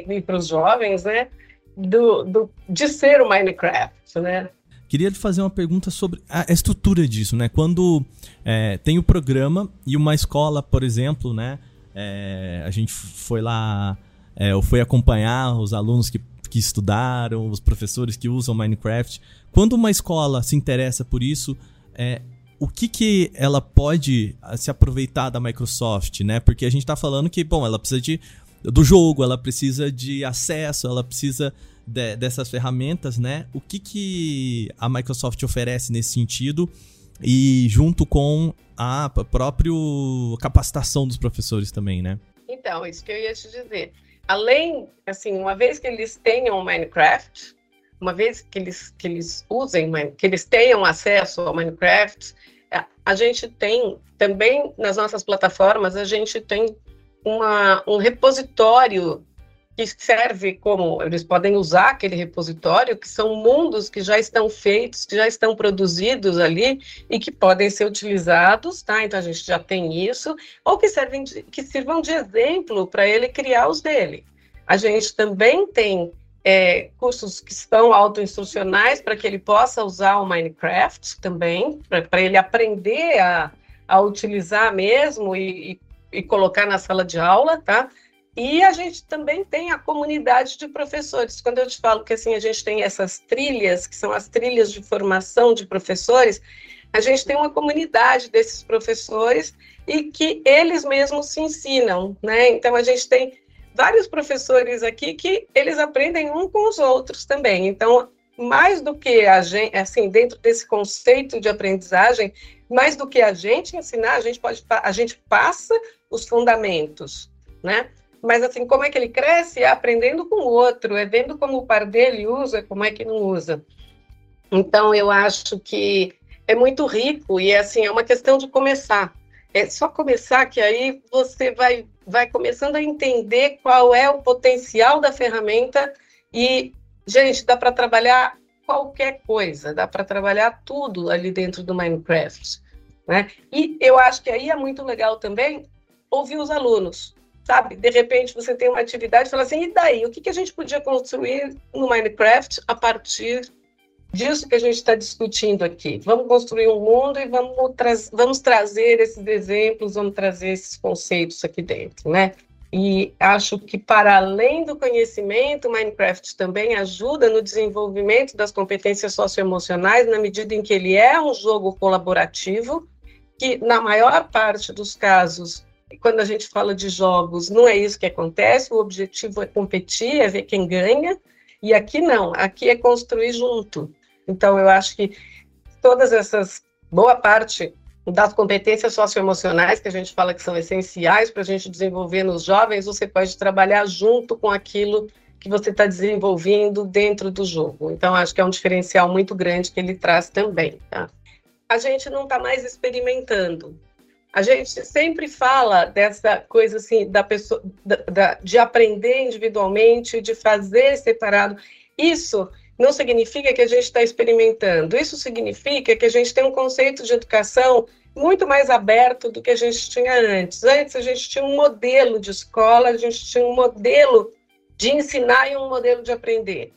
e para os jovens, né? Do, do, de ser o Minecraft, né? Queria fazer uma pergunta sobre a estrutura disso, né? Quando é, tem o programa e uma escola, por exemplo, né? É, a gente foi lá, é, ou foi acompanhar os alunos que, que estudaram, os professores que usam Minecraft. Quando uma escola se interessa por isso, é, o que, que ela pode ah, se aproveitar da Microsoft, né? Porque a gente está falando que, bom, ela precisa de, do jogo, ela precisa de acesso, ela precisa de, dessas ferramentas, né? O que, que a Microsoft oferece nesse sentido e junto com a própria capacitação dos professores também, né? Então, isso que eu ia te dizer. Além, assim, uma vez que eles tenham Minecraft, uma vez que eles, que eles usem, que eles tenham acesso ao Minecraft, a gente tem também nas nossas plataformas, a gente tem uma, um repositório que serve como eles podem usar aquele repositório, que são mundos que já estão feitos, que já estão produzidos ali e que podem ser utilizados, tá? Então a gente já tem isso, ou que servem de, que sirvam de exemplo para ele criar os dele. A gente também tem é, cursos que são autoinstrucionais para que ele possa usar o Minecraft também, para ele aprender a, a utilizar mesmo e, e, e colocar na sala de aula, tá? E a gente também tem a comunidade de professores. Quando eu te falo que assim a gente tem essas trilhas, que são as trilhas de formação de professores, a gente tem uma comunidade desses professores e que eles mesmos se ensinam, né? Então a gente tem vários professores aqui que eles aprendem um com os outros também. Então, mais do que a gente, assim, dentro desse conceito de aprendizagem, mais do que a gente ensinar, a gente pode, a gente passa os fundamentos, né? Mas assim, como é que ele cresce? É aprendendo com o outro, é vendo como o par dele usa, como é que não usa. Então, eu acho que é muito rico e assim, é uma questão de começar. É só começar que aí você vai, vai começando a entender qual é o potencial da ferramenta e, gente, dá para trabalhar qualquer coisa, dá para trabalhar tudo ali dentro do Minecraft. Né? E eu acho que aí é muito legal também ouvir os alunos, sabe? De repente você tem uma atividade e fala assim, e daí? O que, que a gente podia construir no Minecraft a partir disso que a gente está discutindo aqui. Vamos construir um mundo e vamos, tra vamos trazer esses exemplos, vamos trazer esses conceitos aqui dentro, né? E acho que, para além do conhecimento, Minecraft também ajuda no desenvolvimento das competências socioemocionais, na medida em que ele é um jogo colaborativo, que, na maior parte dos casos, quando a gente fala de jogos, não é isso que acontece, o objetivo é competir, é ver quem ganha, e aqui não, aqui é construir junto. Então, eu acho que todas essas, boa parte das competências socioemocionais que a gente fala que são essenciais para a gente desenvolver nos jovens, você pode trabalhar junto com aquilo que você está desenvolvendo dentro do jogo. Então, acho que é um diferencial muito grande que ele traz também. Tá? A gente não está mais experimentando. A gente sempre fala dessa coisa assim da pessoa, da, da, de aprender individualmente, de fazer separado. Isso não significa que a gente está experimentando. Isso significa que a gente tem um conceito de educação muito mais aberto do que a gente tinha antes. Antes a gente tinha um modelo de escola, a gente tinha um modelo de ensinar e um modelo de aprender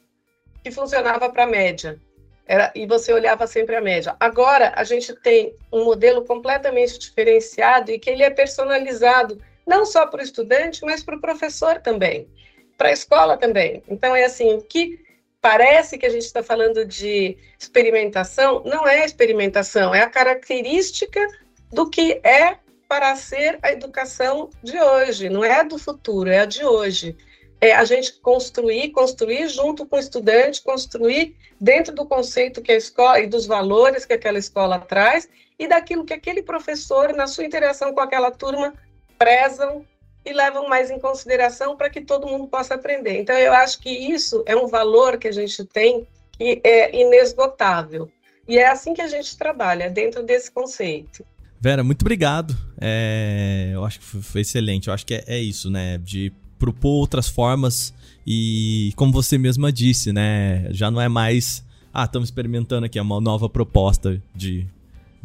que funcionava para a média. Era, e você olhava sempre a média. Agora a gente tem um modelo completamente diferenciado e que ele é personalizado não só para o estudante, mas para o professor também, para a escola também. Então é assim que parece que a gente está falando de experimentação, não é experimentação, é a característica do que é para ser a educação de hoje, não é a do futuro, é a de hoje. É a gente construir, construir junto com o estudante, construir dentro do conceito que a escola e dos valores que aquela escola traz e daquilo que aquele professor, na sua interação com aquela turma, prezam e levam mais em consideração para que todo mundo possa aprender. Então, eu acho que isso é um valor que a gente tem que é inesgotável. E é assim que a gente trabalha, dentro desse conceito. Vera, muito obrigado. É, eu acho que foi excelente. Eu acho que é, é isso, né? De propor outras formas e, como você mesma disse, né? Já não é mais. Ah, estamos experimentando aqui é uma nova proposta de,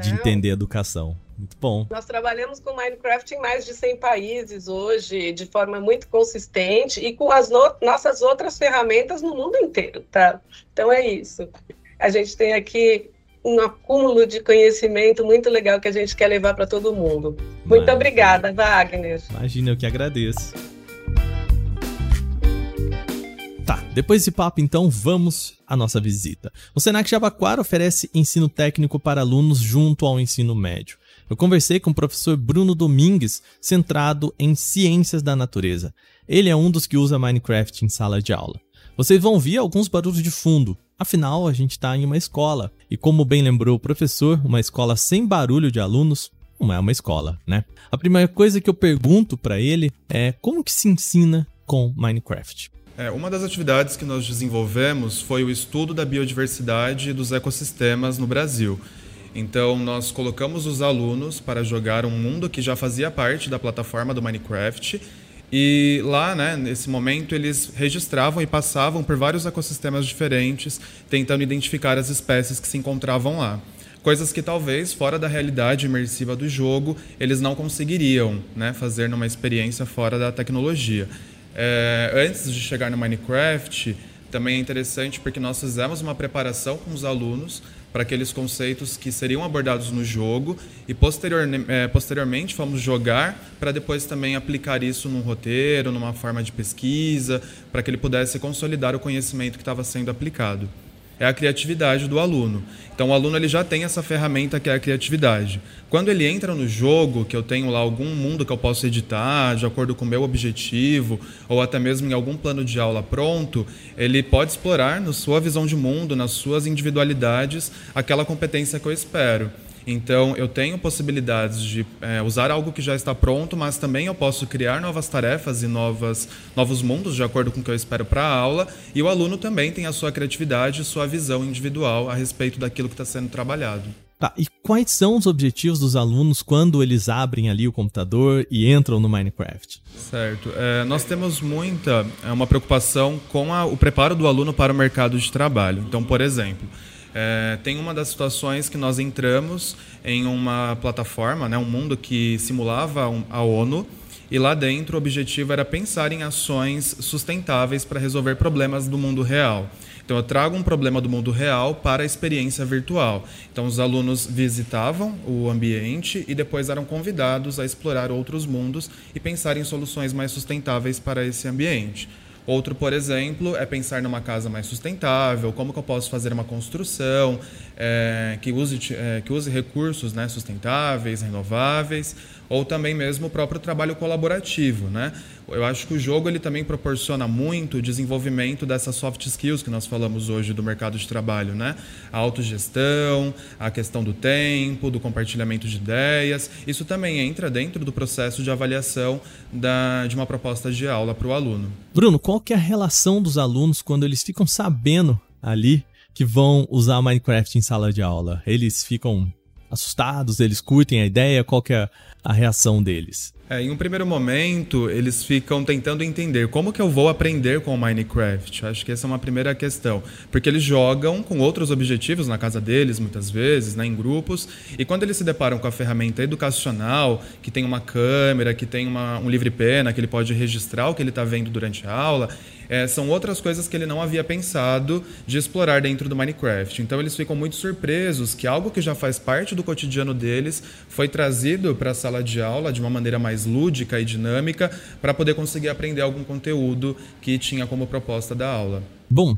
de entender educação. Muito bom. Nós trabalhamos com Minecraft em mais de 100 países hoje, de forma muito consistente e com as no nossas outras ferramentas no mundo inteiro, tá? Então é isso. A gente tem aqui um acúmulo de conhecimento muito legal que a gente quer levar para todo mundo. Muito obrigada, Wagner. Imagina, eu que agradeço. Tá, depois desse papo, então, vamos à nossa visita. O Senac Jabaquara oferece ensino técnico para alunos junto ao ensino médio. Eu conversei com o professor Bruno Domingues, centrado em ciências da natureza. Ele é um dos que usa Minecraft em sala de aula. Vocês vão ouvir alguns barulhos de fundo, afinal a gente está em uma escola. E como bem lembrou o professor, uma escola sem barulho de alunos não é uma escola, né? A primeira coisa que eu pergunto para ele é como que se ensina com Minecraft. É, uma das atividades que nós desenvolvemos foi o estudo da biodiversidade dos ecossistemas no Brasil. Então, nós colocamos os alunos para jogar um mundo que já fazia parte da plataforma do Minecraft. E lá, né, nesse momento, eles registravam e passavam por vários ecossistemas diferentes, tentando identificar as espécies que se encontravam lá. Coisas que talvez, fora da realidade imersiva do jogo, eles não conseguiriam né, fazer numa experiência fora da tecnologia. É, antes de chegar no Minecraft, também é interessante porque nós fizemos uma preparação com os alunos para aqueles conceitos que seriam abordados no jogo e posterior, é, posteriormente fomos jogar para depois também aplicar isso num roteiro, numa forma de pesquisa, para que ele pudesse consolidar o conhecimento que estava sendo aplicado é a criatividade do aluno. Então o aluno ele já tem essa ferramenta que é a criatividade. Quando ele entra no jogo, que eu tenho lá algum mundo que eu posso editar de acordo com o meu objetivo, ou até mesmo em algum plano de aula pronto, ele pode explorar na sua visão de mundo, nas suas individualidades, aquela competência que eu espero. Então, eu tenho possibilidades de é, usar algo que já está pronto, mas também eu posso criar novas tarefas e novas, novos mundos de acordo com o que eu espero para a aula. E o aluno também tem a sua criatividade, sua visão individual a respeito daquilo que está sendo trabalhado. Tá, e quais são os objetivos dos alunos quando eles abrem ali o computador e entram no Minecraft? Certo. É, nós temos muita é, uma preocupação com a, o preparo do aluno para o mercado de trabalho. Então, por exemplo, é, tem uma das situações que nós entramos em uma plataforma, né, um mundo que simulava a ONU, e lá dentro o objetivo era pensar em ações sustentáveis para resolver problemas do mundo real. Então eu trago um problema do mundo real para a experiência virtual. Então os alunos visitavam o ambiente e depois eram convidados a explorar outros mundos e pensar em soluções mais sustentáveis para esse ambiente. Outro, por exemplo, é pensar numa casa mais sustentável, como que eu posso fazer uma construção é, que, use, é, que use recursos né, sustentáveis, renováveis, ou também mesmo o próprio trabalho colaborativo. Né? Eu acho que o jogo ele também proporciona muito o desenvolvimento dessas soft skills que nós falamos hoje do mercado de trabalho, né? A autogestão, a questão do tempo, do compartilhamento de ideias. Isso também entra dentro do processo de avaliação da, de uma proposta de aula para o aluno. Bruno, qual que é a relação dos alunos quando eles ficam sabendo ali que vão usar Minecraft em sala de aula? Eles ficam assustados, eles curtem a ideia, qual que é a reação deles? É, em um primeiro momento, eles ficam tentando entender como que eu vou aprender com o Minecraft. Acho que essa é uma primeira questão. Porque eles jogam com outros objetivos na casa deles, muitas vezes, né, em grupos, e quando eles se deparam com a ferramenta educacional, que tem uma câmera, que tem uma, um livre-pena, que ele pode registrar o que ele está vendo durante a aula, é, são outras coisas que ele não havia pensado de explorar dentro do Minecraft. Então eles ficam muito surpresos que algo que já faz parte do cotidiano deles foi trazido para a sala de aula de uma maneira mais lúdica e dinâmica para poder conseguir aprender algum conteúdo que tinha como proposta da aula. Bom,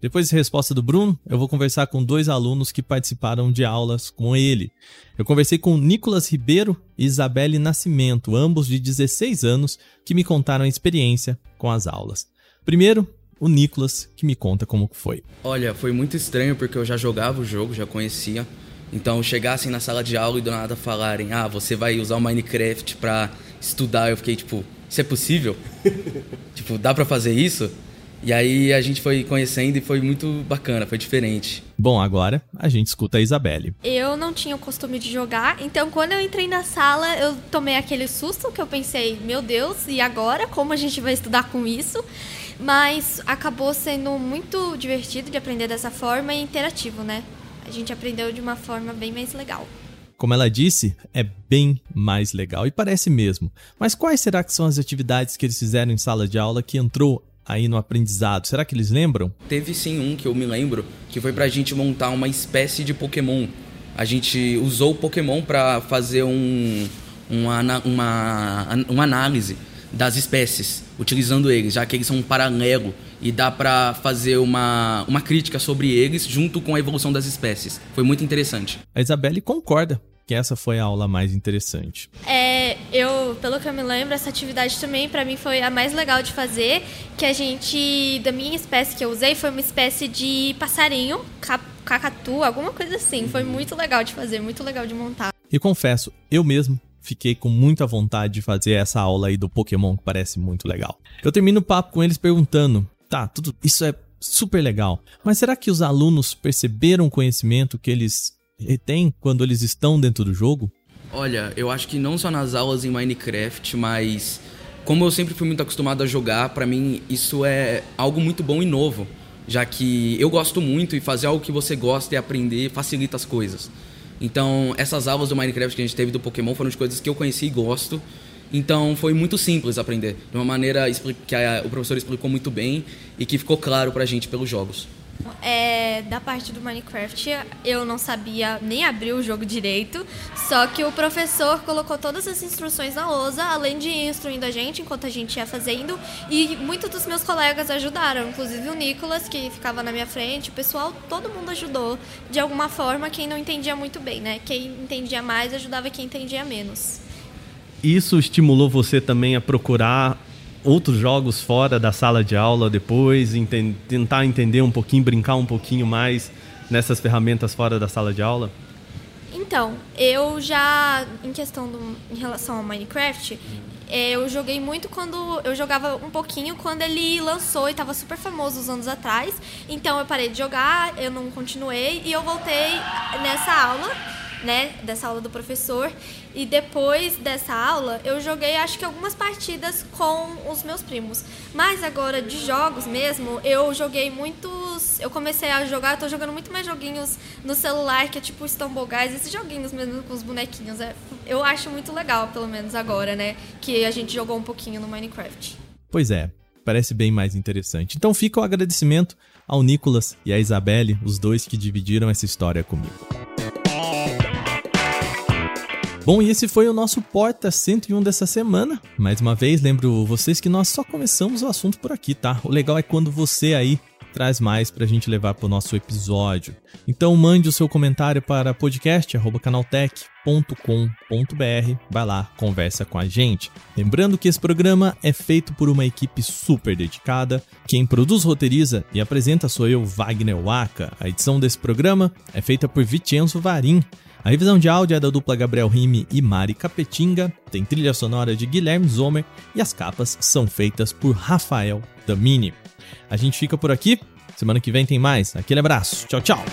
depois da resposta do Bruno, eu vou conversar com dois alunos que participaram de aulas com ele. Eu conversei com Nicolas Ribeiro e Isabelle Nascimento, ambos de 16 anos, que me contaram a experiência com as aulas. Primeiro, o Nicolas, que me conta como foi. Olha, foi muito estranho porque eu já jogava o jogo, já conhecia. Então, chegassem na sala de aula e do nada falarem: "Ah, você vai usar o Minecraft para estudar". Eu fiquei tipo: "Isso é possível?" [laughs] tipo, dá para fazer isso? E aí a gente foi conhecendo e foi muito bacana, foi diferente. Bom, agora a gente escuta a Isabelle. Eu não tinha o costume de jogar, então quando eu entrei na sala, eu tomei aquele susto que eu pensei, meu Deus, e agora? Como a gente vai estudar com isso? Mas acabou sendo muito divertido de aprender dessa forma e interativo, né? A gente aprendeu de uma forma bem mais legal. Como ela disse, é bem mais legal e parece mesmo. Mas quais será que são as atividades que eles fizeram em sala de aula que entrou aí no aprendizado? Será que eles lembram? Teve sim um que eu me lembro, que foi pra gente montar uma espécie de Pokémon. A gente usou o Pokémon para fazer um, uma, uma, uma análise das espécies, utilizando eles, já que eles são um paralelo e dá para fazer uma, uma crítica sobre eles junto com a evolução das espécies. Foi muito interessante. A Isabelle concorda que essa foi a aula mais interessante. É, eu, pelo que eu me lembro, essa atividade também para mim foi a mais legal de fazer, que a gente, da minha espécie que eu usei, foi uma espécie de passarinho, cacatu, alguma coisa assim. Foi muito legal de fazer, muito legal de montar. E confesso, eu mesmo fiquei com muita vontade de fazer essa aula aí do Pokémon, que parece muito legal. Eu termino o papo com eles perguntando Tá, tudo isso é super legal. Mas será que os alunos perceberam o conhecimento que eles têm quando eles estão dentro do jogo? Olha, eu acho que não só nas aulas em Minecraft, mas como eu sempre fui muito acostumado a jogar, para mim isso é algo muito bom e novo, já que eu gosto muito e fazer algo que você gosta e aprender facilita as coisas. Então, essas aulas do Minecraft que a gente teve do Pokémon foram de coisas que eu conheci e gosto. Então, foi muito simples aprender, de uma maneira que a, o professor explicou muito bem e que ficou claro pra gente pelos jogos. É, da parte do Minecraft, eu não sabia nem abrir o jogo direito, só que o professor colocou todas as instruções na lousa, além de instruindo a gente enquanto a gente ia fazendo, e muitos dos meus colegas ajudaram, inclusive o Nicolas, que ficava na minha frente, o pessoal, todo mundo ajudou, de alguma forma, quem não entendia muito bem, né? Quem entendia mais ajudava quem entendia menos. Isso estimulou você também a procurar outros jogos fora da sala de aula depois, ent tentar entender um pouquinho, brincar um pouquinho mais nessas ferramentas fora da sala de aula? Então, eu já, em questão do, em relação ao Minecraft, eu joguei muito quando. Eu jogava um pouquinho quando ele lançou e estava super famoso uns anos atrás. Então eu parei de jogar, eu não continuei e eu voltei nessa aula né, dessa aula do professor. E depois dessa aula, eu joguei acho que algumas partidas com os meus primos. Mas agora de jogos mesmo, eu joguei muitos. Eu comecei a jogar, tô jogando muito mais joguinhos no celular, que é tipo Stumble Guys, esses joguinhos mesmo com os bonequinhos. É, eu acho muito legal, pelo menos agora, né? Que a gente jogou um pouquinho no Minecraft. Pois é, parece bem mais interessante. Então fica o agradecimento ao Nicolas e à Isabelle, os dois que dividiram essa história comigo. Bom, e esse foi o nosso Porta 101 dessa semana. Mais uma vez, lembro vocês que nós só começamos o assunto por aqui, tá? O legal é quando você aí traz mais pra gente levar pro nosso episódio. Então mande o seu comentário para podcast@canaltech.com.br. Vai lá, conversa com a gente. Lembrando que esse programa é feito por uma equipe super dedicada. Quem produz, roteiriza e apresenta sou eu, Wagner Waka. A edição desse programa é feita por Vicenzo Varim. A revisão de áudio é da dupla Gabriel Rime e Mari Capetinga, tem trilha sonora de Guilherme Zomer e as capas são feitas por Rafael Damini. A gente fica por aqui, semana que vem tem mais. Aquele abraço, tchau, tchau!